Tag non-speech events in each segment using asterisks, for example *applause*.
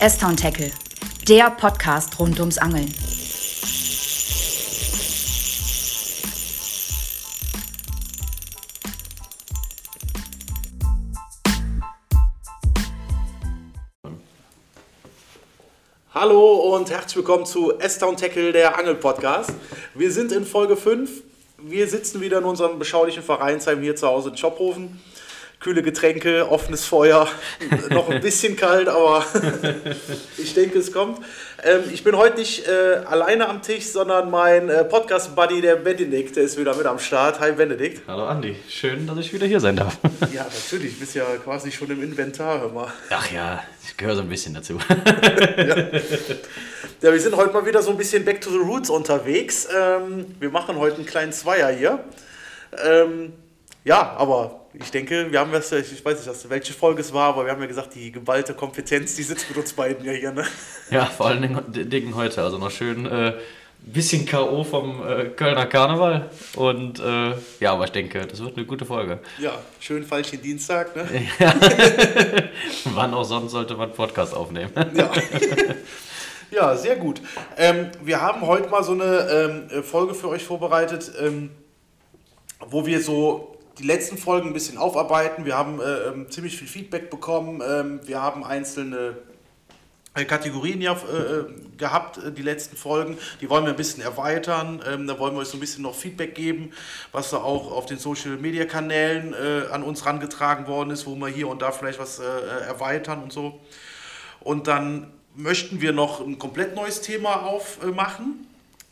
S-Town Tackle, der Podcast rund ums Angeln. Hallo und herzlich willkommen zu S-Town Tackle, der Angel-Podcast. Wir sind in Folge 5. Wir sitzen wieder in unserem beschaulichen Vereinsheim hier zu Hause in Schophofen. Kühle Getränke, offenes Feuer, noch ein *laughs* bisschen kalt, aber *laughs* ich denke, es kommt. Ähm, ich bin heute nicht äh, alleine am Tisch, sondern mein äh, Podcast-Buddy, der Benedikt, der ist wieder mit am Start. Hi Benedikt. Hallo Andi, schön, dass ich wieder hier sein darf. *laughs* ja, natürlich, du bist ja quasi schon im Inventar, hör mal. Ach ja, ich gehöre so ein bisschen dazu. ja. ja. wir sind heute mal wieder so ein bisschen back to the roots unterwegs. Ähm, wir machen heute einen kleinen Zweier hier. Ähm, ja, aber ich denke, wir haben das, ich weiß nicht, welche Folge es war, aber wir haben ja gesagt, die geballte Kompetenz, die sitzt mit uns beiden ja hier. Ne? Ja, vor allen Dingen heute. Also noch schön äh, bisschen K.O. vom äh, Kölner Karneval. Und äh, ja, aber ich denke, das wird eine gute Folge. Ja, schön falschen Dienstag, ne? Ja. *laughs* Wann auch sonst sollte man Podcast aufnehmen. ja. *laughs* ja, sehr gut. Ähm, wir haben heute mal so eine ähm, Folge für euch vorbereitet, ähm, wo wir so die letzten Folgen ein bisschen aufarbeiten. Wir haben äh, ähm, ziemlich viel Feedback bekommen. Ähm, wir haben einzelne äh, Kategorien ja äh, gehabt, äh, die letzten Folgen. Die wollen wir ein bisschen erweitern. Ähm, da wollen wir euch so ein bisschen noch Feedback geben, was da auch auf den Social Media Kanälen äh, an uns rangetragen worden ist, wo wir hier und da vielleicht was äh, erweitern und so. Und dann möchten wir noch ein komplett neues Thema aufmachen.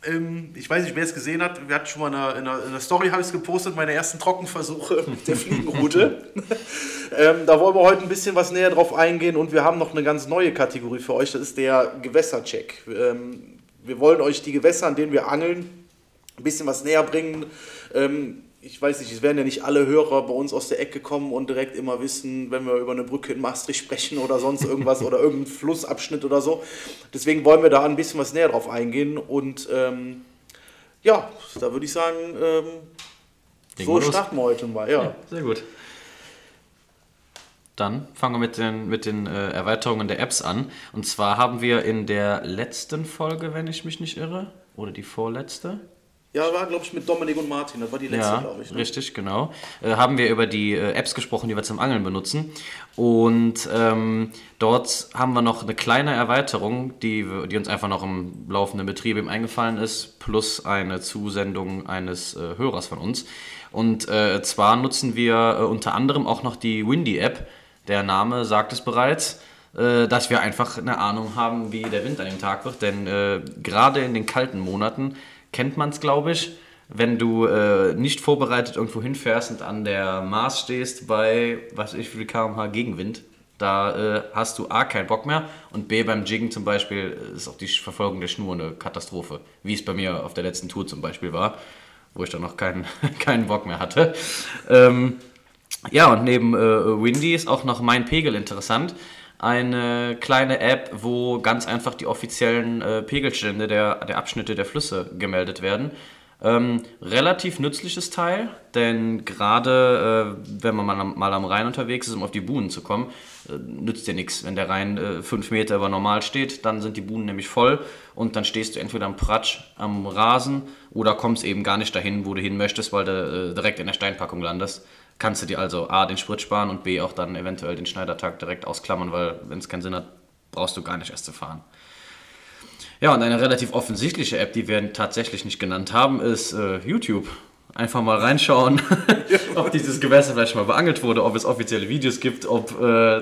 Ähm, ich weiß nicht, wer es gesehen hat. Wir hatten schon mal in einer, in einer, in einer Story, habe ich es gepostet, meine ersten Trockenversuche *laughs* mit der Fliegenroute. *laughs* ähm, da wollen wir heute ein bisschen was näher drauf eingehen und wir haben noch eine ganz neue Kategorie für euch. Das ist der Gewässercheck. Ähm, wir wollen euch die Gewässer, an denen wir angeln, ein bisschen was näher bringen. Ähm, ich weiß nicht, es werden ja nicht alle Hörer bei uns aus der Ecke kommen und direkt immer wissen, wenn wir über eine Brücke in Maastricht sprechen oder sonst irgendwas oder irgendeinen Flussabschnitt oder so. Deswegen wollen wir da ein bisschen was näher drauf eingehen und ähm, ja, da würde ich sagen, ähm, so starten wir heute mal. Ja. ja. sehr gut. Dann fangen wir mit den, mit den äh, Erweiterungen der Apps an. Und zwar haben wir in der letzten Folge, wenn ich mich nicht irre, oder die vorletzte, ja, war, glaube ich, mit Dominik und Martin. Das war die letzte, ja, glaube ich. Ne? Richtig, genau. Äh, haben wir über die äh, Apps gesprochen, die wir zum Angeln benutzen. Und ähm, dort haben wir noch eine kleine Erweiterung, die, die uns einfach noch im laufenden Betrieb eben eingefallen ist, plus eine Zusendung eines äh, Hörers von uns. Und äh, zwar nutzen wir äh, unter anderem auch noch die Windy-App. Der Name sagt es bereits äh, dass wir einfach eine Ahnung haben, wie der Wind an dem Tag wird. Denn äh, gerade in den kalten Monaten kennt man es, glaube ich. Wenn du äh, nicht vorbereitet irgendwo hinfährst und an der Mars stehst bei, was ich wie kmh Gegenwind, da äh, hast du A, keinen Bock mehr und B, beim Jiggen zum Beispiel ist auch die Verfolgung der Schnur eine Katastrophe. Wie es bei mir auf der letzten Tour zum Beispiel war, wo ich dann noch keinen, *laughs* keinen Bock mehr hatte. Ähm, ja, und neben äh, Windy ist auch noch mein Pegel interessant eine kleine App, wo ganz einfach die offiziellen äh, Pegelstände der, der Abschnitte der Flüsse gemeldet werden. Ähm, relativ nützliches Teil, denn gerade äh, wenn man mal am, mal am, Rhein unterwegs ist, um auf die Buhnen zu kommen, äh, nützt dir nichts. Wenn der Rhein äh, fünf Meter über normal steht, dann sind die Buhnen nämlich voll und dann stehst du entweder am Pratsch, am Rasen oder kommst eben gar nicht dahin, wo du hin möchtest, weil du äh, direkt in der Steinpackung landest kannst du dir also A, den Sprit sparen und B, auch dann eventuell den Schneidertag direkt ausklammern, weil wenn es keinen Sinn hat, brauchst du gar nicht erst zu fahren. Ja, und eine relativ offensichtliche App, die wir tatsächlich nicht genannt haben, ist äh, YouTube. Einfach mal reinschauen, *laughs* ob dieses Gewässer vielleicht mal beangelt wurde, ob es offizielle Videos gibt, ob äh,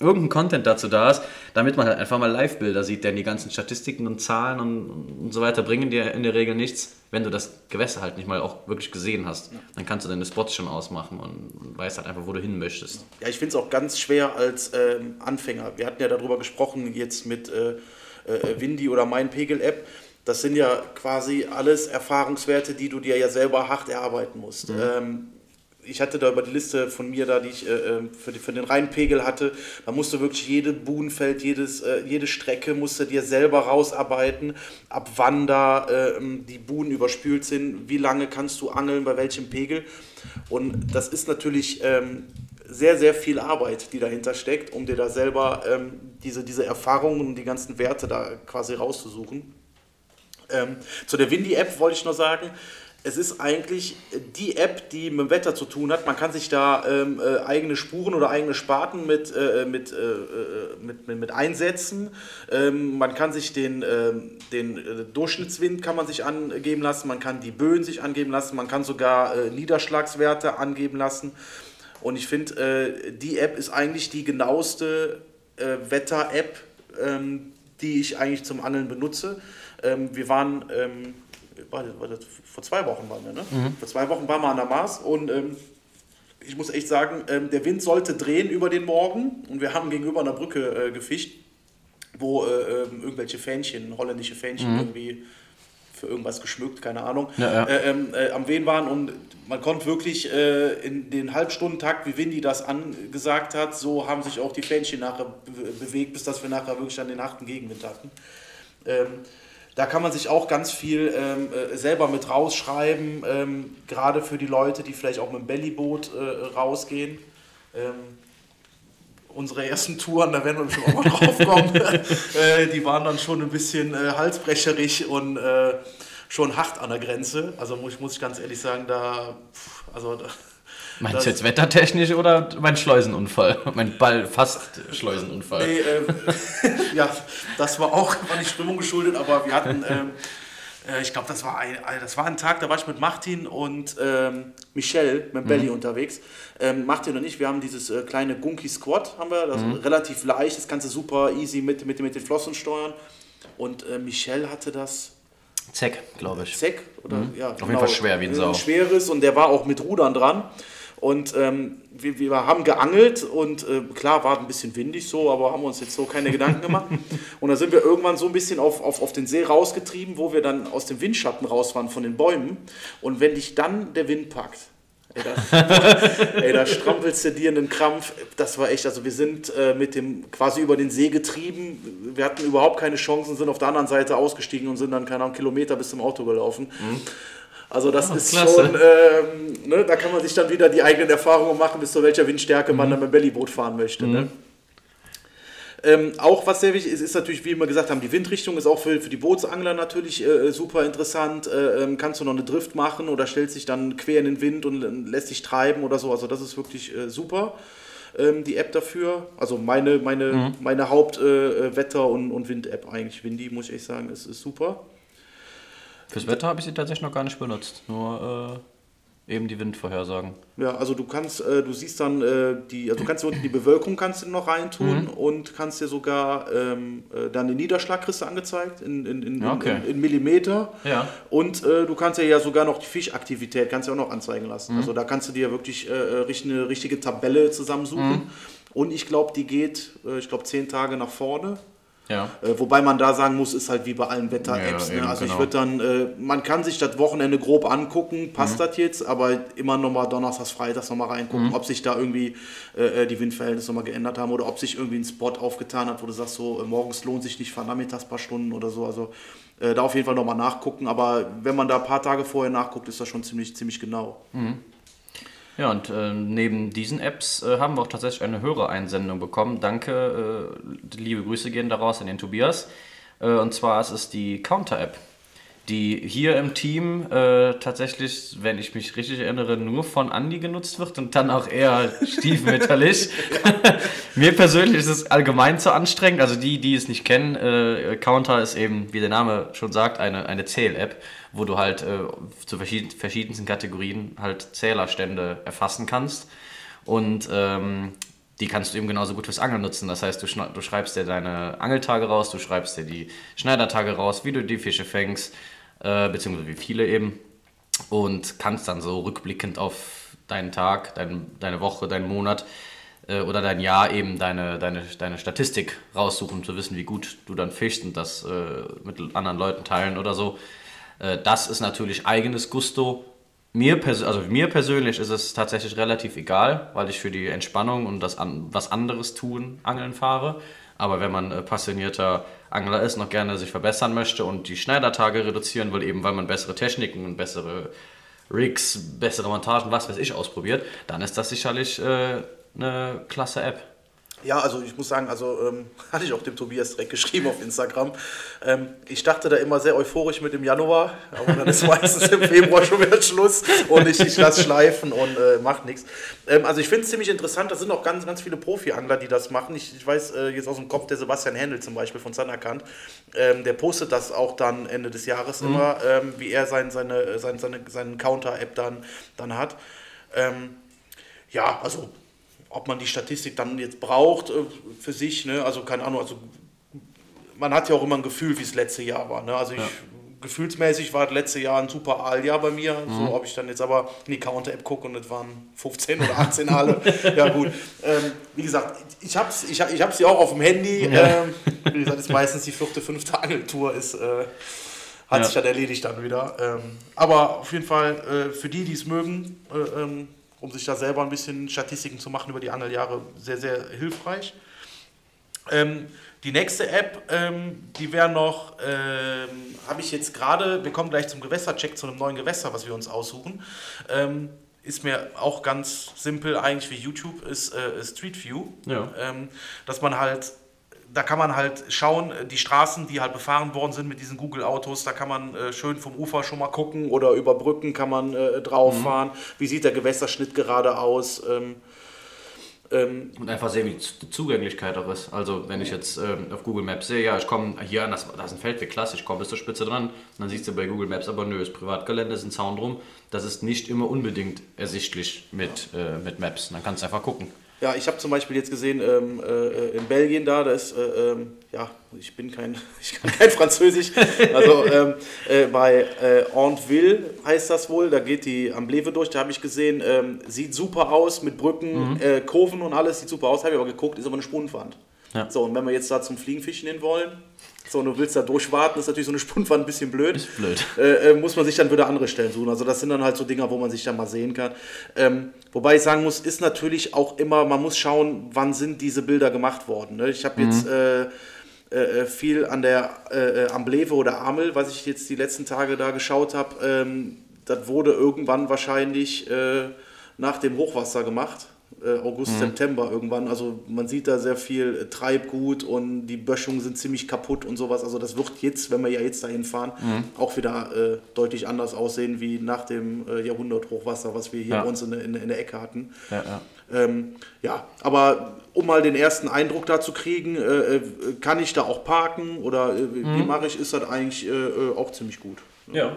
irgendein Content dazu da ist, damit man halt einfach mal Live-Bilder sieht, denn die ganzen Statistiken und Zahlen und, und so weiter bringen dir in der Regel nichts, wenn du das Gewässer halt nicht mal auch wirklich gesehen hast. Dann kannst du deine Spots schon ausmachen und, und weißt halt einfach, wo du hin möchtest. Ja, ich finde es auch ganz schwer als ähm, Anfänger. Wir hatten ja darüber gesprochen jetzt mit äh, äh, Windy oder Mein Pegel-App. Das sind ja quasi alles Erfahrungswerte, die du dir ja selber hart erarbeiten musst. Mhm. Ähm, ich hatte da über die Liste von mir da, die ich äh, ähm, für, die, für den Rheinpegel hatte, da musst du wirklich jede Buhnfeld, jedes, äh, jede Strecke musst du dir selber rausarbeiten, ab wann da äh, die Buhnen überspült sind, wie lange kannst du angeln, bei welchem Pegel. Und das ist natürlich ähm, sehr, sehr viel Arbeit, die dahinter steckt, um dir da selber ähm, diese, diese Erfahrungen und die ganzen Werte da quasi rauszusuchen. Ähm, zu der Windy-App wollte ich nur sagen, es ist eigentlich die App, die mit dem Wetter zu tun hat. Man kann sich da ähm, äh, eigene Spuren oder eigene Sparten mit, äh, mit, äh, äh mit, mit, mit, einsetzen. Ähm, man kann sich den, ähm, den äh, Durchschnittswind kann man sich angeben lassen, man kann die Böen sich angeben lassen, man kann sogar äh, Niederschlagswerte angeben lassen. Und ich finde, die App ist eigentlich die genaueste Wetter-App, ähm, die ich eigentlich zum Angeln benutze. Ähm, wir waren ähm, war das, war das, vor zwei Wochen waren wir, ne? Mhm. Vor zwei Wochen waren wir an der Mars und ähm, ich muss echt sagen, ähm, der Wind sollte drehen über den Morgen und wir haben gegenüber einer Brücke äh, gefischt, wo äh, ähm, irgendwelche Fähnchen, holländische Fähnchen mhm. irgendwie für irgendwas geschmückt, keine Ahnung, ja, ja. Äh, ähm, äh, am Wehen waren und man konnte wirklich äh, in den Halbstundentakt, wie Windy das angesagt hat, so haben sich auch die Fähnchen nachher bewegt, bis dass wir nachher wirklich dann den harten Gegenwind hatten. Ähm, da kann man sich auch ganz viel ähm, äh, selber mit rausschreiben, ähm, gerade für die Leute, die vielleicht auch mit dem Bellyboot äh, rausgehen. Ähm, unsere ersten Touren, da werden wir bestimmt auch mal *laughs* drauf kommen, äh, die waren dann schon ein bisschen äh, halsbrecherig und äh, schon hart an der Grenze. Also muss, muss ich ganz ehrlich sagen, da, also da, Meinst du jetzt wettertechnisch oder mein Schleusenunfall? *laughs* Mein Ball fast Schleusenunfall. Nee, äh, *laughs* ja, das war auch war nicht Strömung geschuldet, aber wir hatten, ähm, äh, ich glaube, das, war ein, das war ein Tag, da war ich mit Martin und ähm, Michelle mit Belly mhm. unterwegs. Ähm, Martin und ich, wir haben dieses äh, kleine Gunky Squad, haben wir, das mhm. relativ leicht, das du super easy mit, mit, mit den Flossen steuern. Und äh, Michelle hatte das Zeck, glaube ich. Zeck, oder? Mhm. Ja, Auf genau. jeden Fall schwer wie ein Sau. Schweres und der war auch mit Rudern dran. Und ähm, wir, wir, haben geangelt und äh, klar war ein bisschen windig so, aber haben uns jetzt so keine Gedanken gemacht. *laughs* Und da sind wir irgendwann so ein bisschen auf, auf, auf den See rausgetrieben, wo wir dann aus dem Windschatten raus waren von den Bäumen. Und wenn dich dann der Wind packt, ey, da, *laughs* ey, da strampelst du dir einen Krampf. Das war echt, also wir sind äh, mit dem quasi über den See getrieben. Wir hatten überhaupt keine Chancen, sind auf der anderen Seite ausgestiegen und sind dann, keine Ahnung, Kilometer bis zum Auto gelaufen. Mhm. Also das oh, ist klasse. schon, ähm, ne, da kann man sich dann wieder die eigenen Erfahrungen machen, bis zu welcher Windstärke mhm. man dann mit dem Bellyboot fahren möchte. Ne? Mhm. Ne? Ähm, auch was sehr wichtig ist, ist natürlich, wie wir gesagt haben, die Windrichtung ist auch für, für die Bootsangler natürlich äh, super interessant. Äh, ähm, kannst du noch eine Drift machen oder stellst dich dann quer in den Wind und äh, lässt dich treiben oder so. Also das ist wirklich äh, super, ähm, die App dafür. Also meine, meine, mhm. meine Hauptwetter- äh, und, und Wind-App eigentlich. Windy, muss ich echt sagen, ist, ist super. Fürs Wetter habe ich sie tatsächlich noch gar nicht benutzt. Nur äh, eben die Windvorhersagen. Ja, also du kannst, äh, du siehst dann äh, die, also du kannst unten die Bewölkung kannst du noch reintun mhm. und kannst dir sogar ähm, äh, dann den Niederschlag kriegst du angezeigt in, in, in, okay. in, in Millimeter. Ja. Und äh, du kannst ja sogar noch die Fischaktivität kannst du auch noch anzeigen lassen. Mhm. Also da kannst du dir wirklich äh, eine richtige Tabelle zusammensuchen. Mhm. Und ich glaube, die geht, ich glaube, zehn Tage nach vorne. Ja. Äh, wobei man da sagen muss, ist halt wie bei allen Wetter-Apps. Ja, ne? Also genau. ich würde dann, äh, man kann sich das Wochenende grob angucken, passt mhm. das jetzt, aber immer nochmal Donnerstags, Freitags nochmal reingucken, mhm. ob sich da irgendwie äh, äh die Windverhältnisse nochmal geändert haben oder ob sich irgendwie ein Spot aufgetan hat, wo du sagst, so äh, morgens lohnt sich nicht, fahr nachmittags ein paar Stunden oder so. Also äh, da auf jeden Fall nochmal nachgucken. Aber wenn man da ein paar Tage vorher nachguckt, ist das schon ziemlich, ziemlich genau. Mhm. Ja, und äh, neben diesen Apps äh, haben wir auch tatsächlich eine Hörereinsendung bekommen. Danke, äh, liebe Grüße gehen daraus an den Tobias. Äh, und zwar ist es die Counter-App, die hier im Team äh, tatsächlich, wenn ich mich richtig erinnere, nur von Andy genutzt wird und dann auch eher stiefmütterlich. *laughs* Mir persönlich ist es allgemein zu anstrengend. Also die, die es nicht kennen, äh, Counter ist eben, wie der Name schon sagt, eine, eine Zähl-App wo du halt äh, zu verschieden, verschiedensten Kategorien halt Zählerstände erfassen kannst. Und ähm, die kannst du eben genauso gut fürs Angeln nutzen. Das heißt, du, du, schreibst dir deine Angeltage raus, du schreibst dir die Schneidertage raus, wie du die Fische fängst, äh, beziehungsweise wie viele eben. Und kannst dann so rückblickend auf deinen Tag, dein, deine Woche, deinen Monat äh, oder dein Jahr eben deine, deine, deine Statistik raussuchen, um zu wissen, wie gut du dann fischst und das äh, mit anderen Leuten teilen oder so. Äh, das ist natürlich eigenes Gusto. Mir, also mir persönlich ist es tatsächlich relativ egal, weil ich für die Entspannung und das an, was anderes tun Angeln fahre. Aber wenn man äh, passionierter Angler ist, noch gerne sich verbessern möchte und die Schneidertage reduzieren will, eben weil man bessere Techniken und bessere Rigs, bessere Montagen, was weiß ich, ausprobiert, dann ist das sicherlich äh, eine klasse App. Ja, also ich muss sagen, also ähm, *laughs* hatte ich auch dem Tobias direkt geschrieben auf Instagram. Ähm, ich dachte da immer sehr euphorisch mit dem Januar, aber dann ist *laughs* meistens im Februar schon wieder Schluss und ich, ich lasse schleifen und äh, macht nichts. Ähm, also ich finde es ziemlich interessant, da sind auch ganz, ganz viele Profi-Angler, die das machen. Ich, ich weiß äh, jetzt aus dem Kopf, der Sebastian Händel zum Beispiel von Sanderkant, ähm, der postet das auch dann Ende des Jahres mhm. immer, ähm, wie er sein, seine, sein, seine, seinen Counter-App dann, dann hat. Ähm, ja, also ob man die Statistik dann jetzt braucht äh, für sich, ne? also keine Ahnung, also man hat ja auch immer ein Gefühl, wie es letzte Jahr war. Ne? Also ich, ja. gefühlsmäßig war das letzte Jahr ein super Aaljahr bei mir. Mhm. So ob ich dann jetzt aber in die Counter-App gucke und es waren 15 oder 18 Aale. *laughs* ja gut. Ähm, wie gesagt, ich habe es ich, ich hab's ja auch auf dem Handy. Ja. Ähm, wie gesagt, ist meistens die vierte, fünfte Angeltour ist... Äh, hat ja. sich dann erledigt dann wieder. Ähm, aber auf jeden Fall äh, für die, die es mögen, äh, ähm, um sich da selber ein bisschen Statistiken zu machen über die Angeljahre, sehr, sehr hilfreich. Ähm, die nächste App, ähm, die wäre noch, ähm, habe ich jetzt gerade, wir kommen gleich zum Gewässercheck, zu einem neuen Gewässer, was wir uns aussuchen. Ähm, ist mir auch ganz simpel eigentlich wie YouTube, ist äh, Street View. Ja. Ähm, dass man halt da kann man halt schauen, äh, die Straßen, die halt befahren worden sind mit diesen Google-Autos, da kann man äh, schön vom Ufer schon mal gucken oder über Brücken kann man äh, drauf fahren. Mhm. Wie sieht der Gewässerschnitt gerade aus? Ähm, ähm, und einfach sehen, wie die Zugänglichkeit auch ist. Also wenn ich jetzt ähm, auf Google Maps sehe, ja, ich komme hier an, das, das ist ein Feldweg, klasse, ich komme bis zur Spitze dran. Und dann siehst du bei Google Maps, aber nö, ist Privatgelände, ist ein Zaun drum. Das ist nicht immer unbedingt ersichtlich mit, äh, mit Maps. Dann kannst du einfach gucken. Ja, ich habe zum Beispiel jetzt gesehen, ähm, äh, in Belgien da, da ist, äh, ähm, ja, ich bin kein, *laughs* ich kann kein Französisch, also ähm, äh, bei äh, Antville heißt das wohl, da geht die Ambleve durch, da habe ich gesehen, ähm, sieht super aus mit Brücken, mhm. Äh, Kurven und alles, sieht super aus, habe ich aber geguckt, ist aber eine Spundenwand. Ja. So, und wenn wir jetzt da zum Fliegenfischen hin wollen, so, und du willst da durchwarten, ist natürlich so eine Spundwand ein bisschen blöd. Ist blöd. Äh, äh, muss man sich dann wieder andere Stellen suchen. Also das sind dann halt so Dinger, wo man sich dann mal sehen kann. Ähm, wobei ich sagen muss, ist natürlich auch immer, man muss schauen, wann sind diese Bilder gemacht worden. Ne? Ich habe mhm. jetzt äh, äh, viel an der äh, äh, Ambleve oder Amel, was ich jetzt die letzten Tage da geschaut habe, ähm, das wurde irgendwann wahrscheinlich nach dem Hochwasser gemacht äh, August, mhm. September irgendwann. Also man sieht da sehr viel äh, Treibgut und die Böschungen sind ziemlich kaputt und sowas. Also das wird jetzt, wenn wir ja jetzt dahin fahren, mhm. auch wieder äh, deutlich anders aussehen wie nach dem äh, Jahrhunderthochwasser, was wir hier ja. bei uns in, in, in, der Ecke hatten. Ja, ja. Ähm, ja, aber um mal den ersten Eindruck da zu kriegen, äh, äh, kann ich da auch parken oder mhm. wie mache ich, ist das eigentlich auch ziemlich gut. Ja.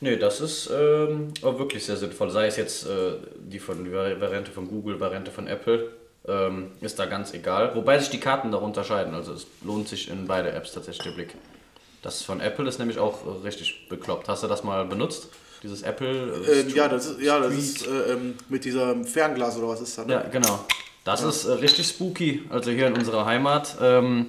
Nee, das ist ähm, auch wirklich sehr sinnvoll. Sei es jetzt äh, die, von, die Variante von Google, Variante von Apple, ähm, ist da ganz egal. Wobei sich die Karten darunter unterscheiden. Also es lohnt sich in beide Apps tatsächlich der Blick. Das von Apple ist nämlich auch richtig bekloppt. Hast du das mal benutzt? Dieses Apple? Äh, ähm, ja, das ist, ja, das ist äh, ähm, mit diesem Fernglas oder was ist das? Ne? Ja, genau. Das ja. ist äh, richtig spooky. Also hier in unserer Heimat. Ähm,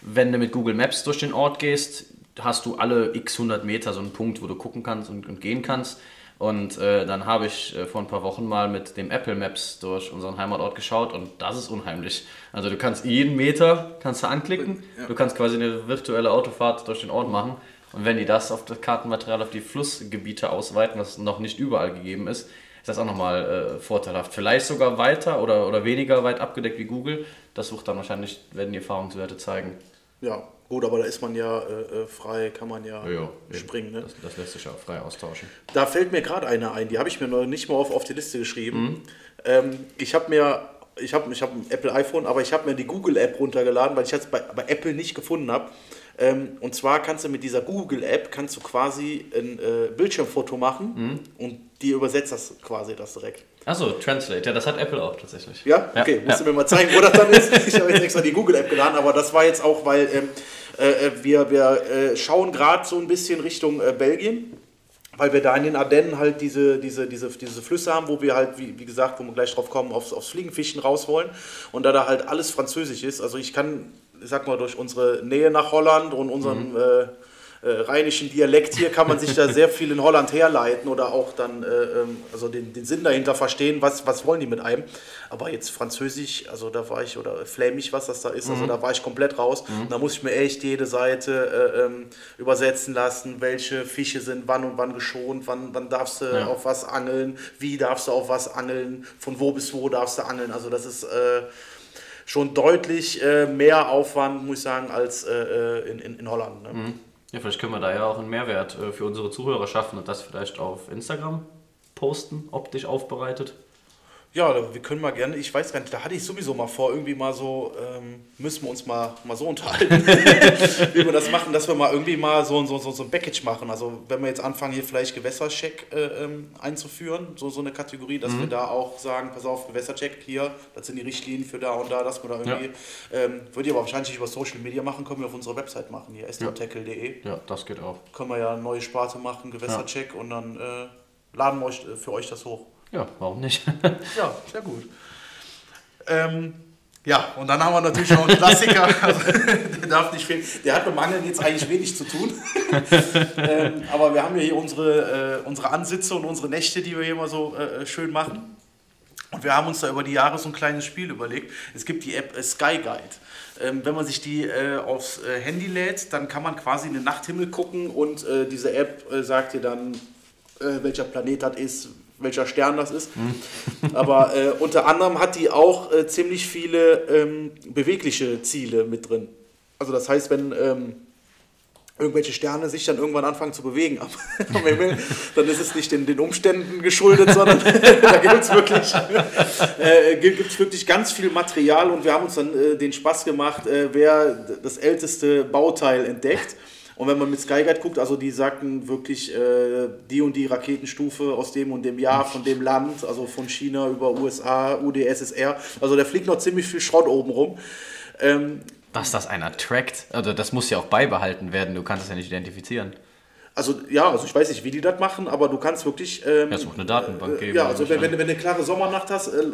wenn du mit Google Maps durch den Ort gehst, hast du alle x 100 Meter so einen Punkt, wo du gucken kannst und, und gehen kannst. Und äh, dann habe ich äh, vor ein paar Wochen mal mit dem Apple Maps durch unseren Heimatort geschaut und das ist unheimlich. Also du kannst jeden Meter kannst du anklicken, ja. du kannst quasi eine virtuelle Autofahrt durch den Ort machen. Und wenn die das auf das Kartenmaterial auf die Flussgebiete ausweiten, was noch nicht überall gegeben ist, ist das auch nochmal äh, vorteilhaft. Vielleicht sogar weiter oder, oder weniger weit abgedeckt wie Google. Das wird dann wahrscheinlich, werden die Erfahrungswerte zeigen. Ja, Gut, aber da ist man ja äh, äh frei, kann man ja, ja springen. Ne? Das, das, lässt sich ja frei austauschen. Da fällt mir gerade eine ein, die habe ich mir noch nicht mal auf, auf die Liste geschrieben. Mhm. Ähm, ich habe mir, ich habe ich hab ein Apple iPhone, aber ich habe mir die Google App runtergeladen, weil ich es bei, bei Apple nicht gefunden habe. Ähm, und zwar kannst du mit dieser Google App kannst du quasi ein äh, Bildschirmfoto machen mhm. und die übersetzt das quasi das direkt. Achso, Translate, ja, das hat Apple auch tatsächlich. Ja? Okay, ja. musst du mir mal zeigen, wo das dann ist. *laughs* Ich habe jetzt extra die Google App geladen, aber das war jetzt auch, weil ähm, äh, wir, wir äh, schauen gerade so ein bisschen Richtung äh, Belgien weil wir da in den Ardennen halt diese, diese, diese, diese Flüsse haben, wo wir halt, wie, wie gesagt, wo wir gleich drauf kommen, aufs, aufs Fliegenfischen raus wollen. Und da da halt alles französisch ist, also ich kann, ich sag mal, durch unsere Nähe nach Holland und unseren mhm. äh, äh, rheinischen Dialekt hier kann man sich da sehr viel in Holland herleiten oder auch dann äh, ähm, also den, den Sinn dahinter verstehen, was, was wollen die mit einem. Aber jetzt Französisch, also da war ich, oder Flämisch, was das da ist, also da war ich komplett raus. Da muss ich mir echt jede Seite äh, ähm, übersetzen lassen, welche Fische sind wann und wann geschont, wann, wann darfst du Ja. auf was angeln, wie darfst du auf was angeln, von wo bis wo darfst du angeln. Also das ist äh, schon deutlich äh, mehr Aufwand, muss ich sagen, als äh, äh, in, in, in Holland. Ne? Ja, vielleicht können wir da ja auch einen Mehrwert äh, für unsere Zuhörer schaffen und das vielleicht auf Instagram posten, optisch aufbereitet. Ja, wir können mal gerne, ich weiß gar nicht, da hatte ich sowieso mal vor, irgendwie mal so, ähm, müssen wir uns mal, mal so unterhalten, *laughs* wie wir das machen, dass wir mal irgendwie mal so, so, so, so ein Package machen. Also wenn wir jetzt anfangen, hier vielleicht Gewässercheck äh, ähm, einzuführen, so, so eine Kategorie, dass wir da auch sagen, pass auf, Gewässercheck hier, das sind die Richtlinien für da und da, dass wir da irgendwie, ähm, würde ich aber wahrscheinlich nicht über Social Media machen, können wir auf unserer Website machen, hier, sdtackle.de. Ja, das geht auch. Können wir ja eine neue Sparte machen, Gewässercheck und dann äh, laden wir euch, für euch das hoch. Ja, warum nicht? Ja, sehr gut. Ähm, ja, und dann haben wir natürlich noch einen Klassiker, *laughs* also, der darf nicht fehlen. Der hat mit Angeln jetzt eigentlich wenig zu tun. *laughs* ähm, aber wir haben ja hier unsere, äh, unsere Ansitze und unsere Nächte, die wir hier immer so äh, schön machen. Und wir haben uns da über die Jahre so ein kleines Spiel überlegt. Es gibt die App äh, Sky Guide. Ähm, wenn man sich die äh, aufs äh, Handy lädt, dann kann man quasi in den Nachthimmel gucken und äh, diese App äh, sagt dir dann, äh, welcher Planet das ist, welcher Stern das ist. Aber äh, unter anderem hat die auch äh, ziemlich viele ähm, bewegliche Ziele mit drin. Also das heißt, wenn ähm, irgendwelche Sterne sich dann irgendwann anfangen zu bewegen am, *laughs* am Himmel, dann ist es nicht den, den Umständen geschuldet, sondern *laughs* da gibt es wirklich, äh, wirklich ganz viel Material und wir haben uns dann äh, den Spaß gemacht, äh, wer das älteste Bauteil entdeckt. Und wenn man mit Skyguide guckt, also die sagten wirklich äh, die und die Raketenstufe aus dem und dem Jahr, von dem Land, also von China über USA, UdSSR. Also da fliegt noch ziemlich viel Schrott oben rum. Ähm, Dass das einer trackt, also das muss ja auch beibehalten werden, du kannst es ja nicht identifizieren. Also ja, also ich weiß nicht, wie die das machen, aber du kannst wirklich. Ähm, Ja, es eine Datenbank äh, geben, Ja, also wenn, wenn, wenn du eine klare Sommernacht hast, äh, äh,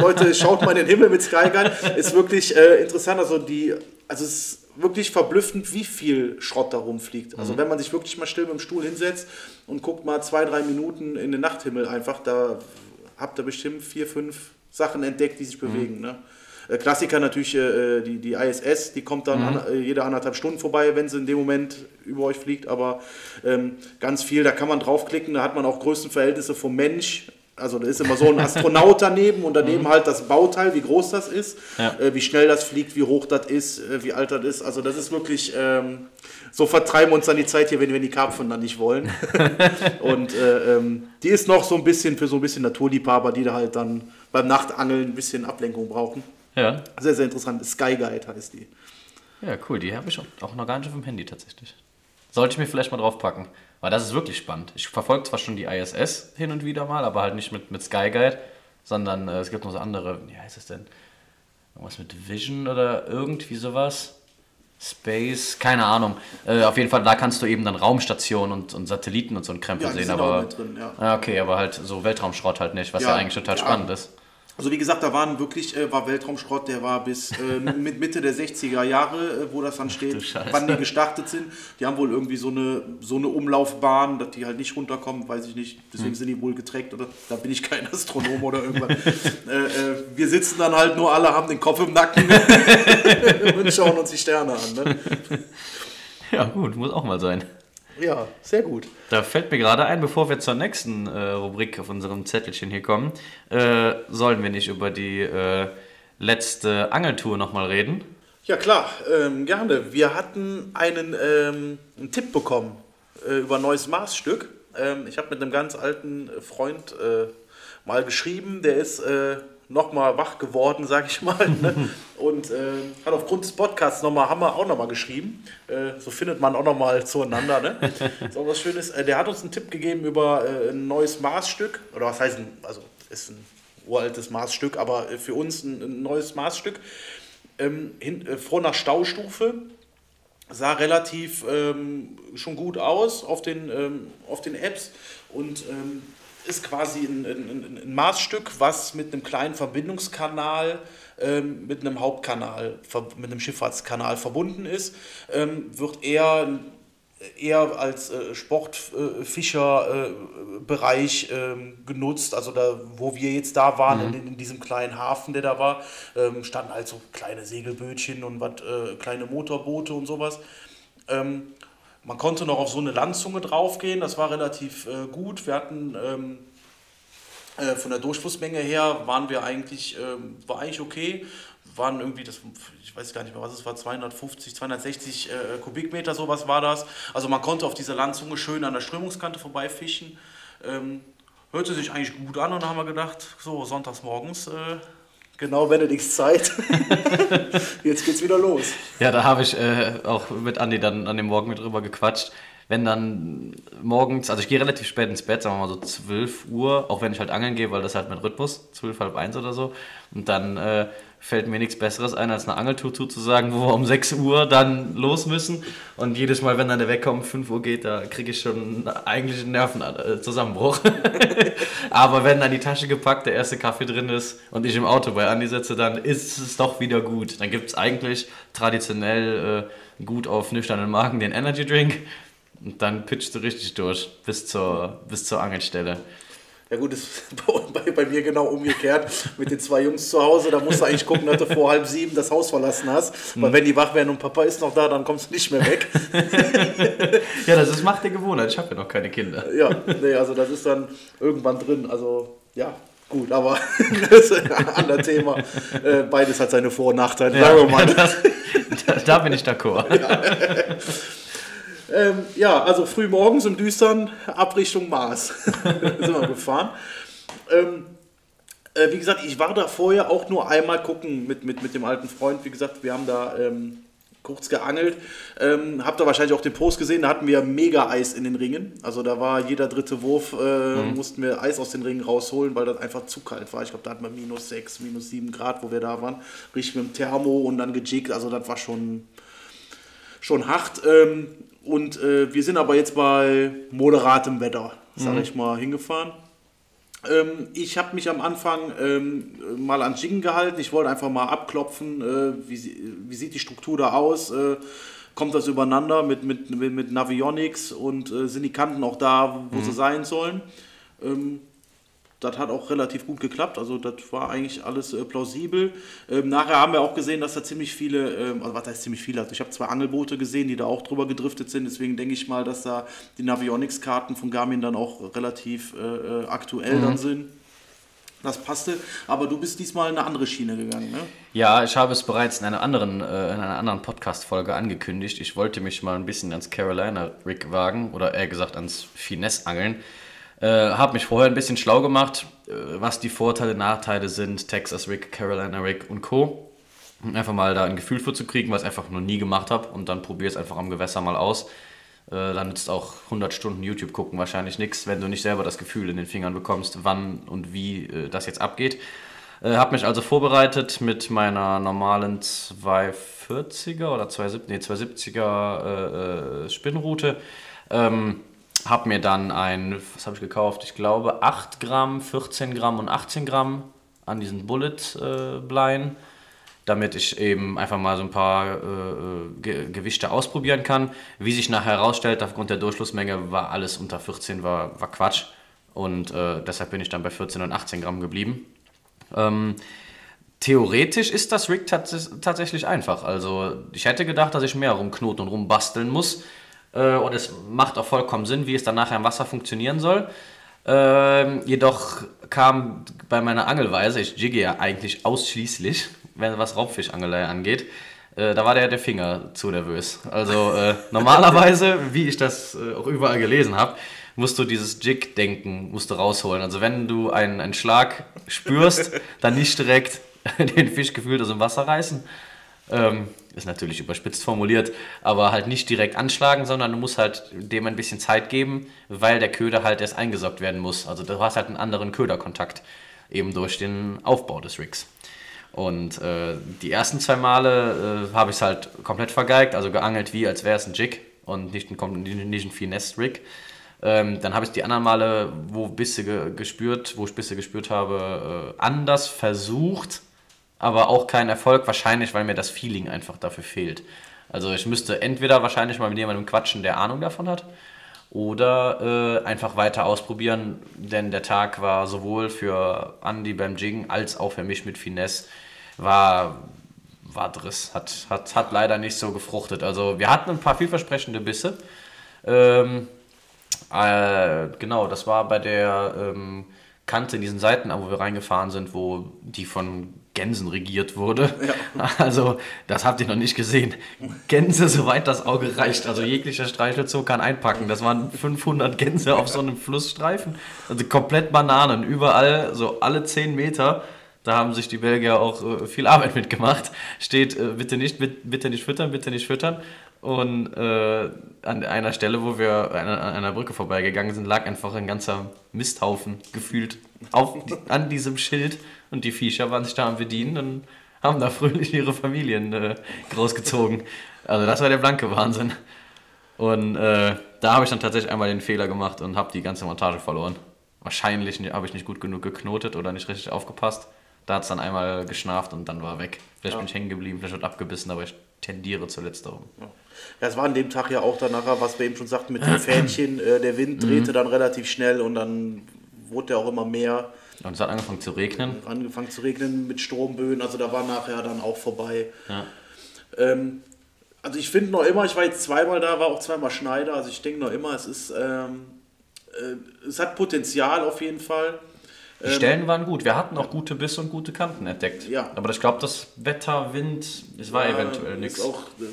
Leute, *laughs* schaut mal in den Himmel mit Skyguide, ist wirklich äh, interessant. Also die, also es ist wirklich verblüffend, wie viel Schrott da rumfliegt. Mhm. Also wenn man sich wirklich mal still mit dem Stuhl hinsetzt und guckt mal zwei, drei Minuten in den Nachthimmel einfach, da habt ihr bestimmt vier, fünf Sachen entdeckt, die sich Mhm. bewegen. Ne? Äh, Klassiker natürlich äh, die, die ISS, die kommt dann Mhm. an, äh, jede anderthalb Stunden vorbei, wenn sie in dem Moment über euch fliegt, aber ähm, ganz viel, da kann man draufklicken, da hat man auch Größenverhältnisse vom Mensch. Also da ist immer so ein *laughs* Astronaut daneben und daneben halt das Bauteil, wie groß das ist, Mhm. Ja. äh, wie schnell das fliegt, wie hoch das ist, äh, wie alt das ist. Also das ist wirklich, ähm, so vertreiben wir uns dann die Zeit hier, wenn wir die Karpfen dann nicht wollen. *laughs* und äh, ähm, die ist noch so ein bisschen für so ein bisschen Naturliebhaber, die da halt dann beim Nachtangeln ein bisschen Ablenkung brauchen. Ja. Sehr, sehr interessant. Sky Guide heißt die. Ja, cool, die habe ich auch noch gar nicht auf dem Handy tatsächlich. Sollte ich mir vielleicht mal draufpacken, weil das ist wirklich spannend. Ich verfolge zwar schon die ISS hin und wieder mal, aber halt nicht mit, mit Sky Guide, sondern äh, es gibt noch so andere, wie heißt es denn? Irgendwas mit Vision oder irgendwie sowas? Space, keine Ahnung. Äh, auf jeden Fall, da kannst du eben dann Raumstationen und, und Satelliten und so ein Krempel Ja, sehen, sind aber. drin, ja. Ah, okay, aber halt so Weltraumschrott halt nicht, was ja, Ja, eigentlich total spannend ist. Also wie gesagt, da waren wirklich, äh, war Weltraumschrott, der war bis äh, *laughs* mit Mitte der 60er Jahre, äh, wo das dann steht, wann die gestartet sind. Die haben wohl irgendwie so eine, so eine Umlaufbahn, dass die halt nicht runterkommen, weiß ich nicht. Deswegen Hm. sind die wohl getrackt oder da bin ich kein Astronom oder irgendwas. äh, äh, wir sitzen dann halt nur alle, haben den Kopf im Nacken *laughs* und schauen uns die Sterne an. Ne? Ja, gut, muss auch mal sein. Ja, sehr gut. Da fällt mir gerade ein, bevor wir zur nächsten äh, Rubrik auf unserem Zettelchen hier kommen, äh, sollen wir nicht über die äh, letzte Angeltour nochmal reden? Ja klar, ähm, gerne. Wir hatten einen, ähm, einen Tipp bekommen äh, über ein neues Maßstück. Ähm, ich habe mit einem ganz alten Freund äh, mal geschrieben, der ist äh, nochmal wach geworden, sage ich mal. Ne? *laughs* Und äh, hat aufgrund des Podcasts nochmal, haben wir auch nochmal geschrieben. Äh, so findet man auch nochmal zueinander. Ne? *laughs* Ist auch was Schönes. Äh, der hat uns einen Tipp gegeben über äh, ein neues Maßstück. Oder was heißt ein, also ist ein uraltes Maßstück, aber äh, für uns ein, ein neues Maßstück ähm, hin, äh, vor einer Staustufe. Sah relativ ähm, schon gut aus auf den, ähm, auf den Apps und ähm, ist quasi ein, ein, ein Maßstück, was mit einem kleinen Verbindungskanal ähm, mit einem Hauptkanal, mit einem Schifffahrtskanal verbunden ist. Ähm, wird eher eher als äh, Sportfischerbereich äh, ähm, genutzt. Also da, wo wir jetzt da waren, Mhm. in, in diesem kleinen Hafen, der da war, ähm, standen halt so kleine Segelbötchen und was, äh, kleine Motorboote und sowas. Ähm, man konnte noch auf so eine Landzunge draufgehen, das war relativ äh, gut. Wir hatten ähm, äh, von der Durchflussmenge her waren wir eigentlich, ähm, war eigentlich okay. Waren irgendwie, das, ich weiß gar nicht mehr, was es war, 250, 260 äh, Kubikmeter, sowas war das. Also man konnte auf dieser Landzunge schön an der Strömungskante vorbeifischen. Ähm, hörte sich eigentlich gut an und dann haben wir gedacht, so sonntags morgens, äh, genau Benedikts Zeit. *laughs* Jetzt geht's wieder los. Ja, da habe ich äh, auch mit Andi dann an dem Morgen mit drüber gequatscht. Wenn dann morgens, also ich gehe relativ spät ins Bett, sagen wir mal so 12 Uhr, auch wenn ich halt angeln gehe, weil das halt mein Rhythmus, 12, halb eins oder so. Und dann äh, fällt mir nichts Besseres ein, als eine Angeltour zuzusagen, wo wir um 6 Uhr dann los müssen. Und jedes Mal, wenn dann der um 5 Uhr geht, da kriege ich schon eigentlich einen Nervenzusammenbruch. *laughs* Aber wenn dann die Tasche gepackt, der erste Kaffee drin ist und ich im Auto bei Andi sitze, dann ist es doch wieder gut. Dann gibt es eigentlich traditionell äh, gut auf nüchternen Magen den Energy Drink und dann pitchst du richtig durch bis zur, bis zur Angelstelle. Ja gut, das ist *laughs* bei, bei mir genau umgekehrt mit den zwei Jungs zu Hause. Da musst du eigentlich gucken, dass du vor halb sieben das Haus verlassen hast. Weil wenn die wach werden und Papa ist noch da, dann kommst du nicht mehr weg. *laughs* Ja, das ist Macht der Gewohnheit. Ich habe ja noch keine Kinder. Ja, nee, also das ist dann irgendwann drin. Also ja, gut, aber *laughs* das ist ein anderes Thema. Äh, Beides hat seine Vor- und Nachteile. sagen wir mal. das, da, da bin ich d'accord. Ähm, ja, also früh morgens im Düstern, ab Richtung Mars *laughs* sind wir gefahren. Ähm, äh, wie gesagt, ich war da vorher auch nur einmal gucken mit, mit, mit dem alten Freund. Wie gesagt, wir haben da ähm, kurz geangelt. Ähm, habt ihr wahrscheinlich auch den Post gesehen, da hatten wir mega Eis in den Ringen. Also da war jeder dritte Wurf, äh, mussten wir Eis aus den Ringen rausholen, weil das einfach zu kalt war. Ich glaube, da hatten wir minus 6, minus 7 Grad, wo wir da waren. Richtig mit dem Thermo und dann gejigt. Also das war schon schon hart. Ähm, und äh, wir sind aber jetzt bei moderatem Wetter, sage ich mal, hingefahren. Ähm, ich habe mich am Anfang ähm, mal an Jiggen gehalten. Ich wollte einfach mal abklopfen, äh, wie, wie sieht die Struktur da aus. Äh, kommt das übereinander mit, mit, mit, mit Navionics und äh, sind die Kanten auch da, wo sie sein sollen. Ähm, das hat auch relativ gut geklappt, also das war eigentlich alles äh, plausibel. Ähm, nachher haben wir auch gesehen, dass da ziemlich viele, ähm, also was heißt ziemlich viele, also ich habe zwei Angelboote gesehen, die da auch drüber gedriftet sind, deswegen denke ich mal, dass da die Navionics-Karten von Garmin dann auch relativ äh, äh, aktuell dann sind. Das passte, aber du bist diesmal in eine andere Schiene gegangen, ne? Ja, ich habe es bereits in einer anderen, äh, in einer anderen Podcast-Folge angekündigt. Ich wollte mich mal ein bisschen ans Carolina-Rig wagen oder eher gesagt ans Finesse-Angeln. Äh, habe mich vorher ein bisschen schlau gemacht, äh, was die Vorteile, Nachteile sind, Texas Rig, Carolina Rig und Co. Um einfach mal da ein Gefühl für zu kriegen, was ich einfach noch nie gemacht habe und dann probiere es einfach am Gewässer mal aus. Äh, dann nützt auch 100 Stunden YouTube gucken wahrscheinlich nichts, wenn du nicht selber das Gefühl in den Fingern bekommst, wann und wie äh, das jetzt abgeht. Äh, habe mich also vorbereitet mit meiner normalen 240er oder 270, nee, 270er äh, äh, Spinnroute. Ähm, habe mir dann ein, was habe ich gekauft? Ich glaube 8 Gramm, 14 Gramm und 18 Gramm an diesen Bullet-Bleien, damit ich eben einfach mal so ein paar äh, Ge Gewichte ausprobieren kann. Wie sich nachher herausstellt, aufgrund der Durchflussmenge war alles unter 14, war, war Quatsch. Und äh, deshalb bin ich dann bei 14 und 18 Gramm geblieben. Ähm, theoretisch ist das Rig tats tatsächlich einfach. Also ich hätte gedacht, dass ich mehr rumknoten und rumbasteln muss. Äh, und es macht auch vollkommen Sinn, wie es dann nachher im Wasser funktionieren soll. Ähm, jedoch kam bei meiner Angelweise, ich jigge ja eigentlich ausschließlich, *laughs* wenn was Raubfischangelei angeht, äh, da war der, der Finger zu nervös. Also äh, *laughs* normalerweise, wie ich das äh, auch überall gelesen habe, musst du dieses Jig-Denken musst du rausholen. Also wenn du einen, einen Schlag spürst, *laughs* dann nicht direkt den Fisch gefühlt aus dem Wasser reißen. Ähm, ist natürlich überspitzt formuliert, aber halt nicht direkt anschlagen, sondern du musst halt dem ein bisschen Zeit geben, weil der Köder halt erst eingesaugt werden muss. Also du hast halt einen anderen Köderkontakt, eben durch den Aufbau des Rigs. Und äh, die ersten zwei Male äh, habe ich es halt komplett vergeigt, also geangelt wie, als wäre es ein Jig und nicht ein, nicht ein Finesse-Rig. Ähm, dann habe ich die anderen Male, wo Bisse ge gespürt, wo ich Bisse gespürt habe, äh, anders versucht, aber auch kein Erfolg, wahrscheinlich, weil mir das Feeling einfach dafür fehlt. Also ich müsste entweder wahrscheinlich mal mit jemandem quatschen, der Ahnung davon hat, oder äh, einfach weiter ausprobieren, denn der Tag war sowohl für Andy beim Jiggen als auch für mich mit Finesse war, war Driss. Hat, hat, hat leider nicht so gefruchtet. Also wir hatten ein paar vielversprechende Bisse. Ähm, äh, genau, das war bei der ähm, Kante in diesen Seiten, wo wir reingefahren sind, wo die von Gänsen regiert wurde. Ja. *laughs* Also, das habt ihr noch nicht gesehen. Gänse, soweit das Auge reicht. Also, jeglicher Streichelzoo kann einpacken. Das waren 500 Gänse auf so einem Flussstreifen. Also, komplett Bananen. Überall, so alle 10 Meter. Da haben sich die Belgier auch äh, viel Arbeit mitgemacht. Steht, äh, bitte nicht, bitte nicht füttern, bitte nicht füttern. Und äh, an einer Stelle, wo wir an einer Brücke vorbeigegangen sind, lag einfach ein ganzer Misthaufen gefühlt auf, an diesem Schild. Und die Viecher waren sich da am Bedienen und haben da fröhlich ihre Familien äh, großgezogen. Also das war der blanke Wahnsinn. Und äh, da habe ich dann tatsächlich einmal den Fehler gemacht und habe die ganze Montage verloren. Wahrscheinlich habe ich nicht gut genug geknotet oder nicht richtig aufgepasst. Da hat es dann einmal geschnarft und dann war weg. Vielleicht ja. bin ich hängen geblieben, vielleicht wird abgebissen, aber ich tendiere zu letzterem. Ja. Es war an dem Tag ja auch dann nachher, was wir eben schon sagten, mit dem *clears throat* Fähnchen. Äh, der Wind drehte mhm. dann relativ schnell und dann wurde der auch immer mehr. Und es hat angefangen zu regnen. Angefangen zu regnen mit Stromböen, also da war nachher dann auch vorbei. Ja. Ähm, also ich finde noch immer, ich war jetzt zweimal da, war auch zweimal Schneider, also ich denke noch immer, es ist, ähm, äh, es hat Potenzial auf jeden Fall. Die ähm, Stellen waren gut. Wir hatten auch gute Bisse und gute Kanten entdeckt. Ja. Aber ich glaube, das Wetter, Wind, es war ja, eventuell nichts.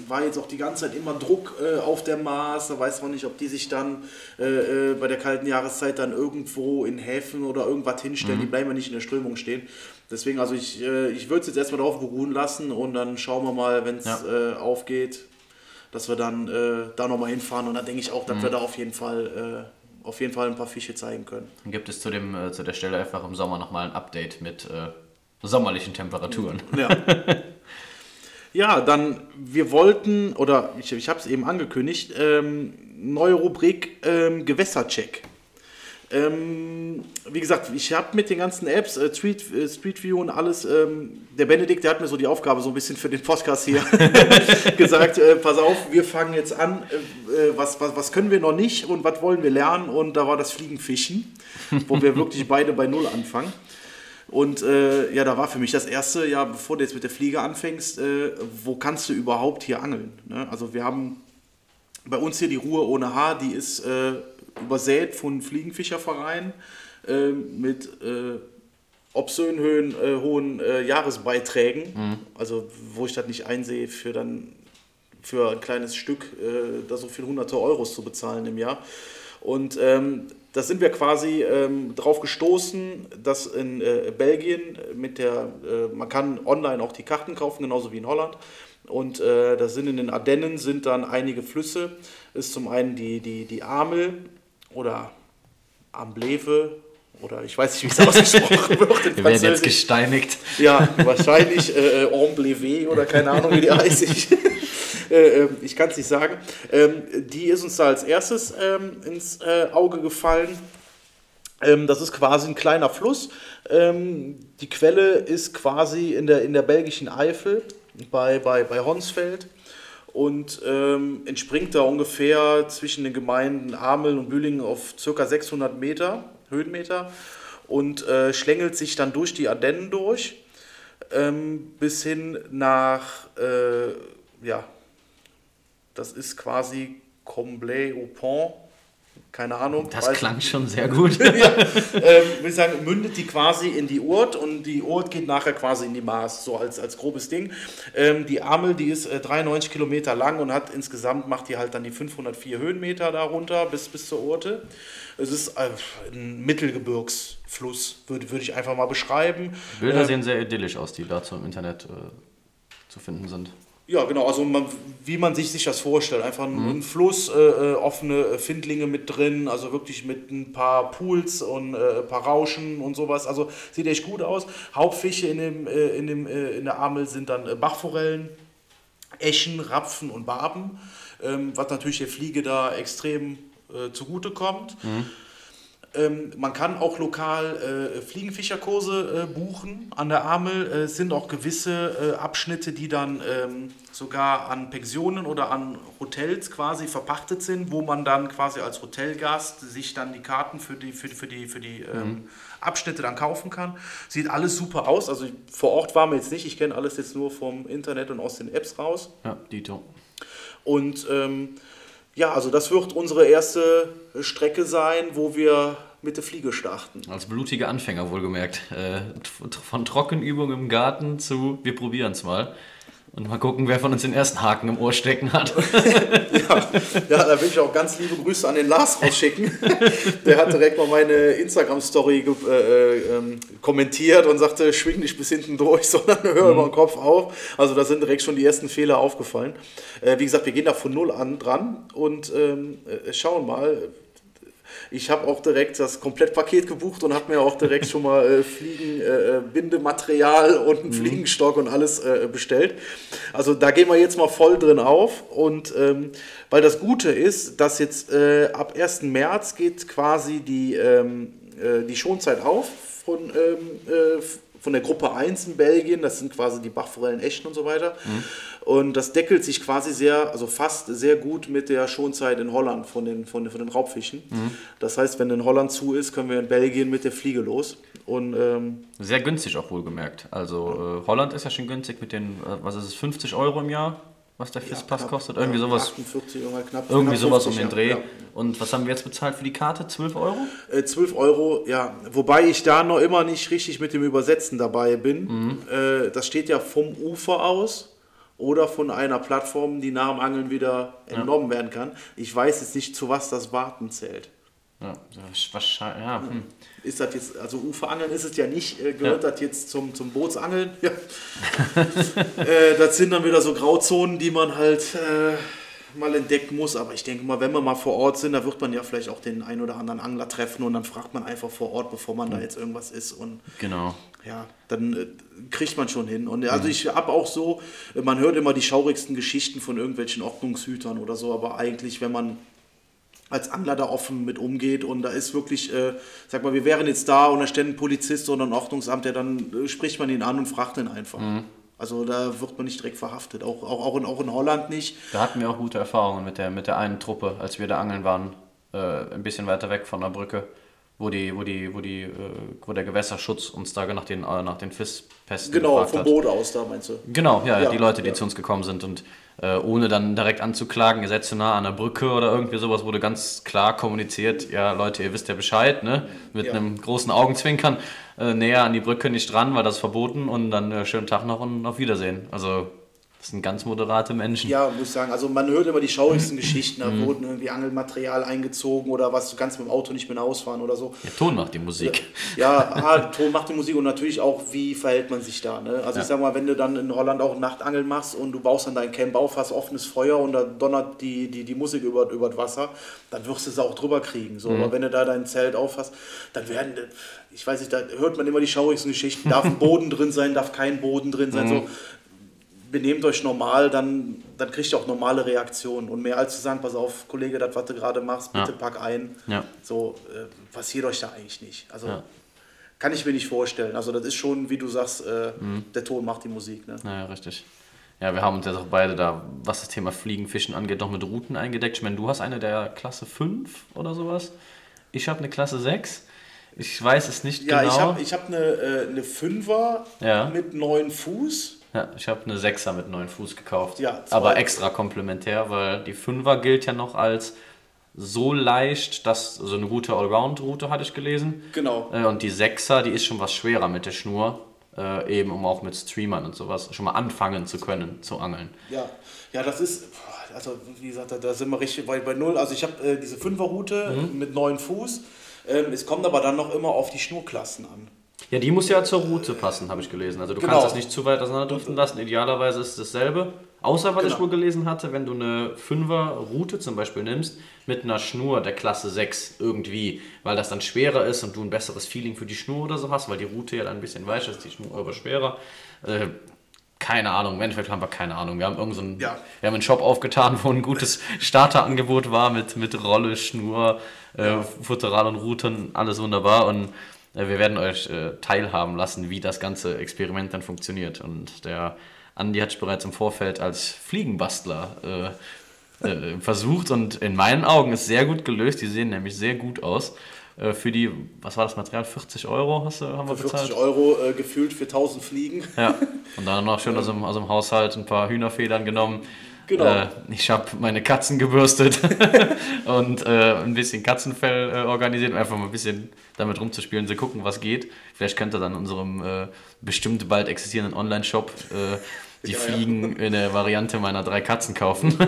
War jetzt auch die ganze Zeit immer Druck äh, auf der Maß. Da weiß man nicht, ob die sich dann äh, äh bei der kalten Jahreszeit dann irgendwo in Häfen oder irgendwas hinstellen. Mhm. Die bleiben ja nicht in der Strömung stehen. Deswegen, also ich, äh, ich würde es jetzt erstmal darauf beruhen lassen und dann schauen wir mal, wenn es ja. Äh, aufgeht, dass wir dann äh, da nochmal hinfahren. Und dann denke ich auch, dass mhm. wir da auf jeden Fall auf jeden Fall ein paar Fische zeigen können. Dann gibt es zu, dem, äh, zu der Stelle einfach im Sommer nochmal ein Update mit äh, sommerlichen Temperaturen. Ja. *laughs* ja, dann, wir wollten, oder ich, ich habe es eben angekündigt, ähm, neue Rubrik ähm, Gewässercheck. Ähm, wie gesagt, ich habe mit den ganzen Apps, äh, Street, äh, Street View und alles, ähm, der Benedikt, der hat mir so die Aufgabe so ein bisschen für den Podcast hier *laughs* gesagt, äh, pass auf, wir fangen jetzt an, äh, was, was, was können wir noch nicht und was wollen wir lernen und da war das Fliegenfischen, wo wir wirklich beide bei Null anfangen. Und äh, ja, da war für mich das erste, ja, bevor du jetzt mit der Fliege anfängst, äh, wo kannst du überhaupt hier angeln? Ne? Also wir haben bei uns hier die Ruhe ohne Haar, die ist übersät von Fliegenfischervereinen äh, mit äh, obszön Höhen, äh, hohen äh, Jahresbeiträgen. Mhm. Also wo ich das nicht einsehe, für dann für ein kleines Stück äh, da so viel hunderte Euros zu bezahlen im Jahr. Und ähm, da sind wir quasi ähm, drauf gestoßen, dass in äh, Belgien mit der, äh, man kann online auch die Karten kaufen, genauso wie in Holland. Und äh, da sind in den Ardennen sind dann einige Flüsse. Ist zum einen die, die, die Amel, oder Ambleve oder ich weiß nicht, wie es *laughs* ausgesprochen wird. Wir werden jetzt gesteinigt. Ja, wahrscheinlich äh, Ambleve oder keine Ahnung, wie die heißt. Ich, *laughs* äh, ähm, ich kann es nicht sagen. Ähm, die ist uns da als erstes ähm, ins äh, Auge gefallen. Ähm, das ist quasi ein kleiner Fluss. Ähm, die Quelle ist quasi in der, in der belgischen Eifel bei, bei, bei Honsfeld und ähm, entspringt da ungefähr zwischen den Gemeinden Ameln und Bühlingen auf ca. 600 Meter, Höhenmeter und äh, schlängelt sich dann durch die Ardennen durch ähm, bis hin nach, äh, ja, das ist quasi Comblay-au-Pont keine Ahnung. Das klang schon sehr gut. *laughs* ja, ähm, will sagen, mündet die quasi in die Urt und die Urt geht nachher quasi in die Maas, so als, als grobes Ding. Ähm, die Amel, die ist äh, 93 Kilometer lang und hat insgesamt, macht die halt dann die 504 Höhenmeter darunter bis, bis zur Urte. Es ist äh, ein Mittelgebirgsfluss, würde würd ich einfach mal beschreiben. Bilder ähm, sehen sehr idyllisch aus, die dazu im Internet äh, zu finden sind. Ja, genau, also man, wie man sich, sich das vorstellt. Einfach ein, mhm. Fluss, äh, äh offene Findlinge mit drin, also wirklich mit ein paar Pools und äh, ein paar Rauschen und sowas. Also sieht echt gut aus. Hauptfische in, dem, äh, in, dem, äh, in der Amel sind dann äh, Bachforellen, Eschen, Rapfen und Barben, ähm, was natürlich der Fliege da extrem zugute kommt. Mhm. Ähm, man kann auch lokal äh, Fliegenfischerkurse äh, buchen an der Amel. Äh, es sind auch gewisse äh, Abschnitte, die dann ähm, sogar an Pensionen oder an Hotels quasi verpachtet sind, wo man dann quasi als Hotelgast sich dann die Karten für die, für, für die, für die ähm, Abschnitte dann kaufen kann. Sieht alles super aus. Also vor Ort waren wir jetzt nicht. Ich kenne alles jetzt nur vom Internet und aus den Apps raus. Ja, Dito. Und ähm, ja, also das wird unsere erste Strecke sein, wo wir mit der Fliege starten. Als blutige Anfänger wohlgemerkt. Äh, von Trockenübung im Garten zu wir probieren es mal. Und mal gucken, wer von uns den ersten Haken im Ohr stecken hat. *laughs* ja, ja, da will ich auch ganz liebe Grüße an den Lars rausschicken. *laughs* Der hat direkt mal meine Instagram-Story äh, äh, ähm, kommentiert und sagte, schwing nicht bis hinten durch, *laughs* sondern hör mhm. über den Kopf auf. Also da sind direkt schon die ersten Fehler aufgefallen. Äh, wie gesagt, wir gehen da von null an dran und ähm, äh, schauen mal, ich habe auch direkt das Komplettpaket gebucht und habe mir auch direkt schon mal äh, Fliegen, äh, äh, und einen mhm. Fliegenstock und alles äh, bestellt. Also da gehen wir jetzt mal voll drin auf. Und ähm, weil das Gute ist, dass jetzt äh, ab 1. März geht quasi die, ähm, äh, die Schonzeit auf von ähm, von der Gruppe 1 in Belgien, das sind quasi die Bachforellen Echten und so weiter. Mhm. Und das deckelt sich quasi sehr, also fast sehr gut mit der Schonzeit in Holland von den, von von den Raubfischen. Mhm. Das heißt, wenn in Holland zu ist, können wir in Belgien mit der Fliege los. Und, ähm, sehr günstig auch wohlgemerkt. Also äh, Holland ist ja schon günstig mit den, äh, was ist es, 50 Euro im Jahr? Was der Fisspass ja, kostet. Irgendwie sowas. 48, knapp, irgendwie knapp sowas um den Dreh. Ja. Und was haben wir jetzt bezahlt für die Karte? 12 Euro? Äh, 12 Euro, ja. Wobei ich da noch immer nicht richtig mit dem Übersetzen dabei bin. Mhm. Äh, das steht ja vom Ufer aus oder von einer Plattform, die nach dem Angeln wieder entnommen ja. werden kann. Ich weiß jetzt nicht, zu was das Warten zählt. Ja, wahrscheinlich. Ja, hm. Ist das jetzt, also Uferangeln ist es ja nicht, äh, gehört ja. das jetzt zum, zum Bootsangeln? Ja. *laughs* äh, das sind dann wieder so Grauzonen, die man halt äh, mal entdecken muss. Aber ich denke mal, wenn wir mal vor Ort sind, da wird man ja vielleicht auch den ein oder anderen Angler treffen und dann fragt man einfach vor Ort, bevor man mhm. da jetzt irgendwas ist. Und genau. Ja, dann äh, kriegt man schon hin. Und also mhm. ich habe auch so, man hört immer die schaurigsten Geschichten von irgendwelchen Ordnungshütern oder so, aber eigentlich, wenn man als Angler da offen mit umgeht und da ist wirklich, äh, sag mal, wir wären jetzt da und da stände ein Polizist oder ein Ordnungsamt, der dann äh, spricht man ihn an und fragt ihn einfach. Mhm. Also da wird man nicht direkt verhaftet, auch, auch, auch, in, auch in Holland nicht. Da hatten wir auch gute Erfahrungen mit der, mit der einen Truppe, als wir da angeln waren, äh, ein bisschen weiter weg von der Brücke wo die, wo die, wo die, äh, wo der Gewässerschutz uns da nach den, äh, nach den Fisspesten Genau, vom Boot aus da meinst du? Genau, ja, ja die Leute, die ja. zu uns gekommen sind und äh, ohne dann direkt anzuklagen, ihr seid zu nah an der Brücke oder irgendwie sowas, wurde ganz klar kommuniziert, ja Leute, ihr wisst ja Bescheid, ne? Mit ja. einem großen Augenzwinkern äh, näher an die Brücke nicht dran, weil das ist verboten und dann äh, schönen Tag noch und auf Wiedersehen. Also das sind ganz moderate Menschen. Ja, muss ich sagen. Also man hört immer die schaurigsten Geschichten. Da mhm. wurden irgendwie Angelmaterial eingezogen oder was, du kannst mit dem Auto nicht mehr ausfahren oder so. Der Ton macht die Musik. Ja, ah, Ton macht die Musik und natürlich auch, wie verhält man sich da. Ne? Also ja. ich sag mal, wenn du dann in Holland auch Nachtangeln machst und du baust dann dein Camp auf, hast offenes Feuer und da donnert die, die, die Musik über, über das Wasser, dann wirst du es auch drüber kriegen. So. Mhm. Aber wenn du da dein Zelt aufhast, dann werden, ich weiß nicht, da hört man immer die schaurigsten Geschichten. Darf ein Boden drin sein, darf kein Boden drin sein. Mhm. So benehmt euch normal, dann, dann kriegt ihr auch normale Reaktionen. Und mehr als zu sagen, pass auf, Kollege, das, was du gerade machst, bitte ja. pack ein. Ja. So äh, passiert euch da eigentlich nicht. Also ja. kann ich mir nicht vorstellen. Also das ist schon, wie du sagst, äh, mhm. der Ton macht die Musik. Ne? Ja, richtig. Ja, wir haben uns jetzt auch beide da, was das Thema Fliegen, Fischen angeht, noch mit Routen eingedeckt. Ich meine, du hast eine der Klasse 5 oder sowas. Ich habe eine Klasse 6. Ich weiß es nicht ja, genau. Ja, ich habe hab eine, äh, eine 5er ja. mit 9 Fuß. Ja, ich habe eine Sechser mit neun Fuß gekauft. Ja, aber extra komplementär, weil die Fünfer gilt ja noch als so leicht, dass so eine gute Allround-Route hatte ich gelesen. Genau. Äh, und die Sechser, die ist schon was schwerer mit der Schnur, äh, eben um auch mit Streamern und sowas schon mal anfangen zu können zu angeln. Ja, ja, das ist, also wie gesagt, da sind wir richtig bei, bei null. Also ich habe äh, diese Fünferroute mhm. mit neun Fuß. Ähm, es kommt aber dann noch immer auf die Schnurklassen an. Ja, die muss ja zur Route passen, habe ich gelesen. Also du genau. kannst das nicht zu weit auseinanderdriften lassen. Idealerweise ist es dasselbe. Außer, was genau. ich wohl gelesen hatte, wenn du eine 5er Route zum Beispiel nimmst, mit einer Schnur der Klasse 6 irgendwie, weil das dann schwerer ist und du ein besseres Feeling für die Schnur oder so hast, weil die Route ja dann ein bisschen weicher ist, die Schnur aber schwerer. Äh, keine Ahnung, im Endeffekt haben wir keine Ahnung. Wir haben irgendeinen, Ja. wir haben einen Shop aufgetan, wo ein gutes Starterangebot war mit, mit Rolle, Schnur, äh, Futteral und Routen, alles wunderbar. Und wir werden euch äh, teilhaben lassen, wie das ganze Experiment dann funktioniert. Und der Andi hat bereits im Vorfeld als Fliegenbastler äh, äh, *laughs* versucht und in meinen Augen ist sehr gut gelöst. Die sehen nämlich sehr gut aus. Äh, für die, was war das Material? 40 Euro hast du, haben wir bezahlt? 40 Euro äh, gefühlt für 1000 Fliegen. Ja, *laughs* und dann noch schön aus dem, aus dem Haushalt ein paar Hühnerfedern genommen. Genau. Äh, ich habe meine Katzen gebürstet *laughs* und äh, ein bisschen Katzenfell äh, organisiert, um einfach mal ein bisschen damit rumzuspielen, zu gucken, was geht. Vielleicht könnt ihr dann in unserem äh, bestimmt bald existierenden Online-Shop äh, die Ja, ja. Fliegen in der Variante meiner drei Katzen kaufen. *laughs*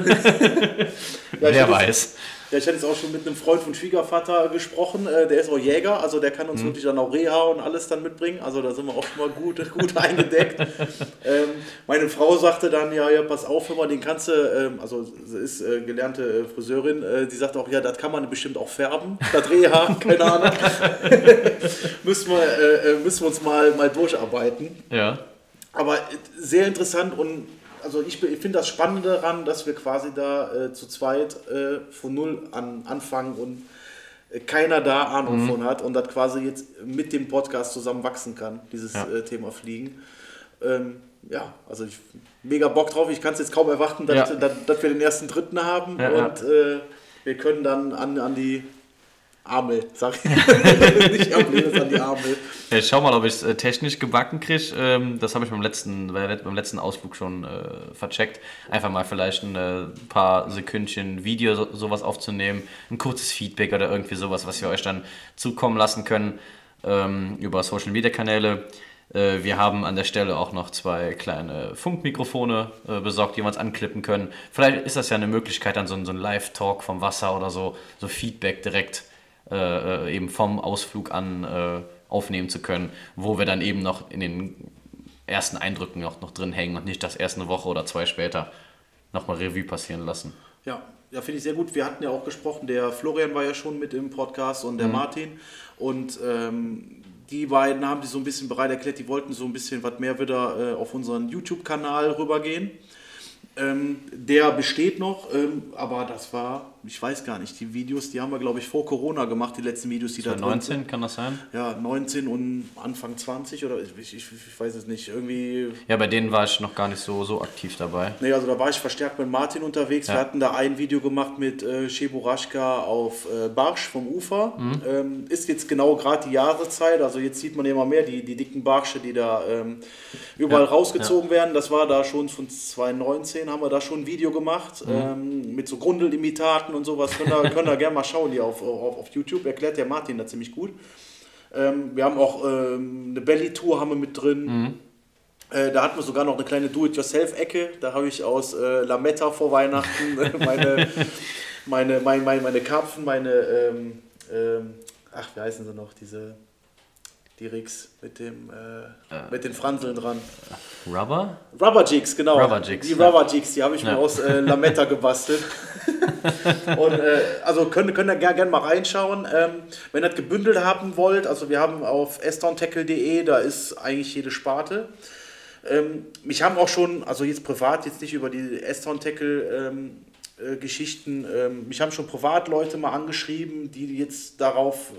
Ja, Wer weiß. Ja, ich hatte jetzt auch schon mit einem Freund von Schwiegervater gesprochen, äh, der ist auch Jäger, also der kann uns wirklich dann auch Reha und alles dann mitbringen, also da sind wir auch schon mal gut, *laughs* gut eingedeckt. ähm, meine Frau sagte dann, ja, ja, pass auf, hör mal, den kannst du, ähm, also sie ist äh, gelernte äh, Friseurin, äh, die sagt auch, ja, das kann man bestimmt auch färben, das Reha, *laughs* keine Ahnung. *laughs* müssen, wir, äh, äh, müssen wir uns mal, mal durcharbeiten. Ja. Aber sehr interessant und also ich, ich finde das Spannende daran, dass wir quasi da äh, zu zweit äh, von null an anfangen und äh, keiner da Ahnung von hat und das quasi jetzt mit dem Podcast zusammen wachsen kann, dieses Ja. äh, Thema Fliegen. Ähm, ja, also ich mega Bock drauf. Ich kann es jetzt kaum erwarten, dass, Ja. dass, dass wir den ersten Dritten haben Ja, ja. und äh, wir können dann an, an die Armel, sag *laughs* ich. Nicht Armel, an die. Ja, Ich schau mal, ob ich es äh, technisch gebacken kriege. Ähm, das habe ich beim letzten, beim letzten Ausflug schon äh, vercheckt. Einfach mal vielleicht ein äh, paar Sekündchen Video so, sowas aufzunehmen, ein kurzes Feedback oder irgendwie sowas, was wir euch dann zukommen lassen können ähm, über Social Media Kanäle. Äh, wir haben an der Stelle auch noch zwei kleine Funkmikrofone äh, besorgt, die wir uns anklippen können. Vielleicht ist das ja eine Möglichkeit, dann so, ein- so ein Live-Talk vom Wasser oder so, so Feedback direkt äh, äh, eben vom Ausflug an äh, aufnehmen zu können, wo wir dann eben noch in den ersten Eindrücken noch, noch drin hängen und nicht das erst eine Woche oder zwei später nochmal Revue passieren lassen. Ja, ja finde ich sehr gut. Wir hatten ja auch gesprochen, der Florian war ja schon mit im Podcast und der Martin. Und ähm, die beiden haben sich so ein bisschen bereit erklärt, die wollten so ein bisschen was mehr wieder äh, auf unseren YouTube-Kanal rübergehen. Ähm, der besteht noch, ähm, aber das war, ich weiß gar nicht, die Videos, die haben wir, glaube ich, vor Corona gemacht, die letzten Videos, die da drin sind. 19 kann das sein? Ja, 19 und Anfang 20 oder ich, ich, ich weiß es nicht, irgendwie Ja, bei denen war ich noch gar nicht so, so aktiv dabei. Nee, also da war ich verstärkt mit Martin unterwegs. Wir Ja. hatten da ein Video gemacht mit äh, Cheburashka auf äh, Barsch vom Ufer. Mhm. Ähm, ist jetzt genau gerade die Jahreszeit. Also jetzt sieht man immer mehr die, die dicken Barsche, die da ähm, überall Ja, rausgezogen werden. Das war da schon von 2019 haben wir da schon ein Video gemacht Mhm. ähm, mit so Grundelimitaten und sowas. Könnt ihr, könnt ihr gerne mal schauen hier auf, auf, auf YouTube. Erklärt der Martin da ziemlich gut. Ähm, wir haben auch ähm, eine Belly-Tour haben wir mit drin. Mhm. Äh, da hatten wir sogar noch eine kleine Do-it-yourself-Ecke. Da habe ich aus äh, Lametta vor Weihnachten äh, *laughs* meine, meine, meine, meine, meine Karpfen, meine, ähm, ähm, ach, wie heißen sie noch, diese, die Rigs mit, dem, äh, mit den Franseln dran. Rubber? Rubber Jigs, genau. Rubber Jigs, Die ja. Rubber Jigs, die habe ich mir Ja. aus äh, Lametta gebastelt. *laughs* Und äh, also könnt, könnt ihr gerne gern mal reinschauen. Ähm, wenn ihr das gebündelt haben wollt, also wir haben auf estontackle.de, da ist eigentlich jede Sparte. Ähm, mich haben auch schon, also jetzt privat, jetzt nicht über die Eston Tackle ähm, äh, Geschichten, ähm, mich haben schon privat Leute mal angeschrieben, die jetzt darauf,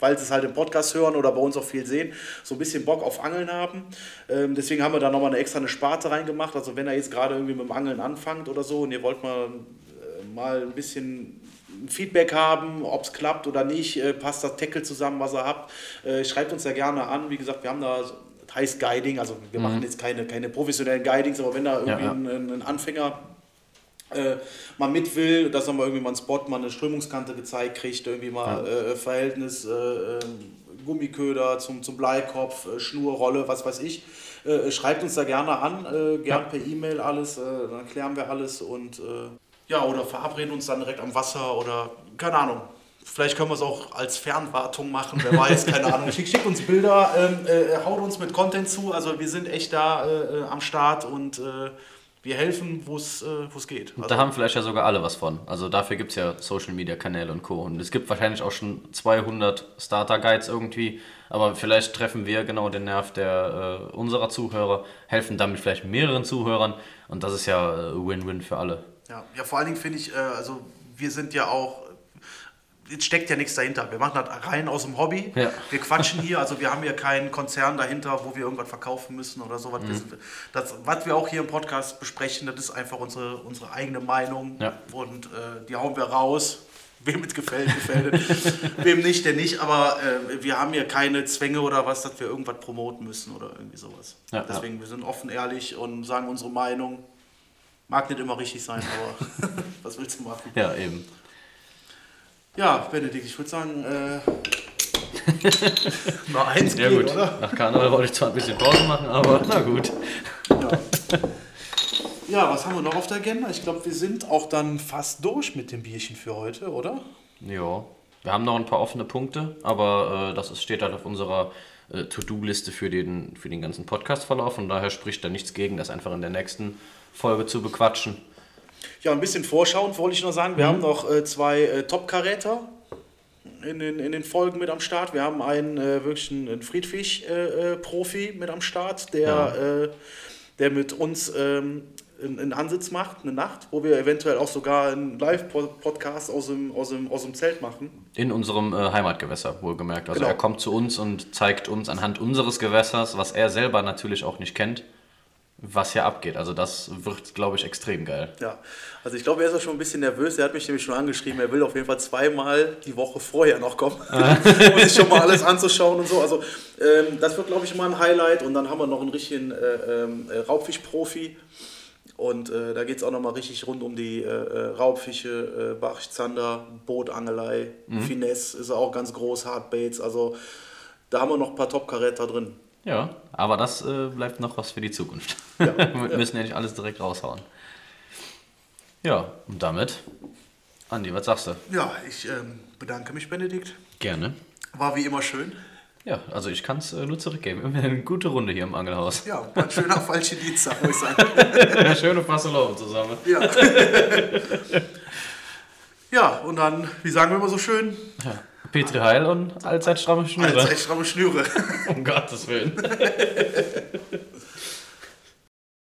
weil sie es halt im Podcast hören oder bei uns auch viel sehen, so ein bisschen Bock auf Angeln haben. Ähm, deswegen haben wir da nochmal eine extra eine Sparte reingemacht. Also wenn ihr jetzt gerade irgendwie mit dem Angeln anfangt oder so und ihr wollt mal, äh, mal ein bisschen Feedback haben, ob es klappt oder nicht, äh, passt das Tackle zusammen, was ihr habt, äh, schreibt uns da gerne an. Wie gesagt, wir haben da, so- das heißt Guiding, also wir machen jetzt keine, keine professionellen Guidings, aber wenn da irgendwie ja. Ein, ein, ein Anfänger äh, mal mit will, dass er mal irgendwie mal einen Spot, mal eine Strömungskante gezeigt kriegt, irgendwie mal äh, Verhältnis äh, ähm, Gummiköder zum, zum Bleikopf, äh, Schnurrolle, was weiß ich. Äh, schreibt uns da gerne an, äh, gern per E-Mail alles, dann klären wir alles und ja, oder verabreden uns dann direkt am Wasser oder keine Ahnung. Vielleicht können wir es auch als Fernwartung machen, wer weiß, keine *laughs* Ahnung. Schickt schick uns Bilder, ähm, äh, haut uns mit Content zu. Also wir sind echt da am Start und wir helfen, wo es äh, geht. da haben vielleicht ja sogar alle was von. Also dafür gibt es ja Social Media Kanäle und Co. Und es gibt wahrscheinlich auch schon 200 Starter Guides irgendwie. Aber vielleicht treffen wir genau den Nerv der äh, unserer Zuhörer, helfen damit vielleicht mehreren Zuhörern. Und das ist ja äh, Win-Win für alle. Ja, ja, vor allen Dingen finde ich, äh, also wir sind ja auch, jetzt steckt ja nichts dahinter. Wir machen das rein aus dem Hobby. Ja. Wir quatschen hier, *laughs* also wir haben hier keinen Konzern dahinter, wo wir irgendwas verkaufen müssen oder sowas. Sind- Das, was wir auch hier im Podcast besprechen, das ist einfach unsere, unsere eigene Meinung Ja. und äh, die hauen wir raus. Wem es gefällt, gefällt es. *laughs* Wem nicht, der nicht. Aber äh, wir haben hier keine Zwänge oder was, dass wir irgendwas promoten müssen oder irgendwie sowas. Ja, Deswegen, wir sind offen, ehrlich und sagen unsere Meinung. Mag nicht immer richtig sein, aber *laughs* was willst du machen? Ja, eben. Ja, Benedikt, ich würde sagen, äh, *laughs* mal eins Ja geht, gut, oder? nach Karneval wollte ich zwar ein bisschen Pause machen, aber na gut. Ja. ja, was haben wir noch auf der Agenda? Ich glaube, wir sind auch dann fast durch mit dem Bierchen für heute, oder? Ja, wir haben noch ein paar offene Punkte, aber äh, das ist, steht halt auf unserer äh, To-Do-Liste für den, für den ganzen Podcast-Verlauf. Von daher spricht da nichts gegen, das einfach in der nächsten Folge zu bequatschen. Ja, ein bisschen vorschauend wollte ich noch sagen. Wir haben noch äh, zwei äh, Top-Karäter in den, in den Folgen mit am Start. Wir haben einen äh, wirklich einen, Friedfisch-Profi mit am Start, der, äh, der mit uns ähm, einen, einen Ansitz macht, eine Nacht, wo wir eventuell auch sogar einen Live-Podcast aus dem, aus, dem, aus dem Zelt machen. In unserem äh, Heimatgewässer, wohlgemerkt. Also Genau. er kommt zu uns und zeigt uns anhand unseres Gewässers, was er selber natürlich auch nicht kennt, was hier abgeht. Also das wird, glaube ich, extrem geil. Ja, also ich glaube, er ist auch schon ein bisschen nervös. Er hat mich nämlich schon angeschrieben, er will auf jeden Fall zweimal die Woche vorher noch kommen, *laughs* um sich schon mal alles anzuschauen und so. Also ähm, das wird, glaube ich, mal ein Highlight. Und dann haben wir noch einen richtigen äh, ähm, äh, Raubfischprofi. Und äh, da geht es auch nochmal richtig rund um die äh, äh, Raubfische, äh, Barsch, Zander, Bootangelei, Finesse ist auch ganz groß, Hardbaits. Also da haben wir noch ein paar Top-Karäter drin. Ja, aber das äh, bleibt noch was für die Zukunft. Ja, *laughs* Wir müssen ja nicht alles direkt raushauen. Ja, und damit, Andi, was sagst du? Ja, ich ähm, bedanke mich, Benedikt. Gerne. War wie immer schön. Ja, also ich kann es äh, nur zurückgeben. Immer eine gute Runde hier im Angelhaus. Ja, ein schöner falsche Dienstag, muss ich sagen. *laughs* Schöne Fasselau zusammen. Ja. *laughs* ja, und dann, wie sagen wir immer so schön, Petri Heil und allzeit stramme Schnüre. als echt stramme Schnüre. Um Gottes Willen. *laughs*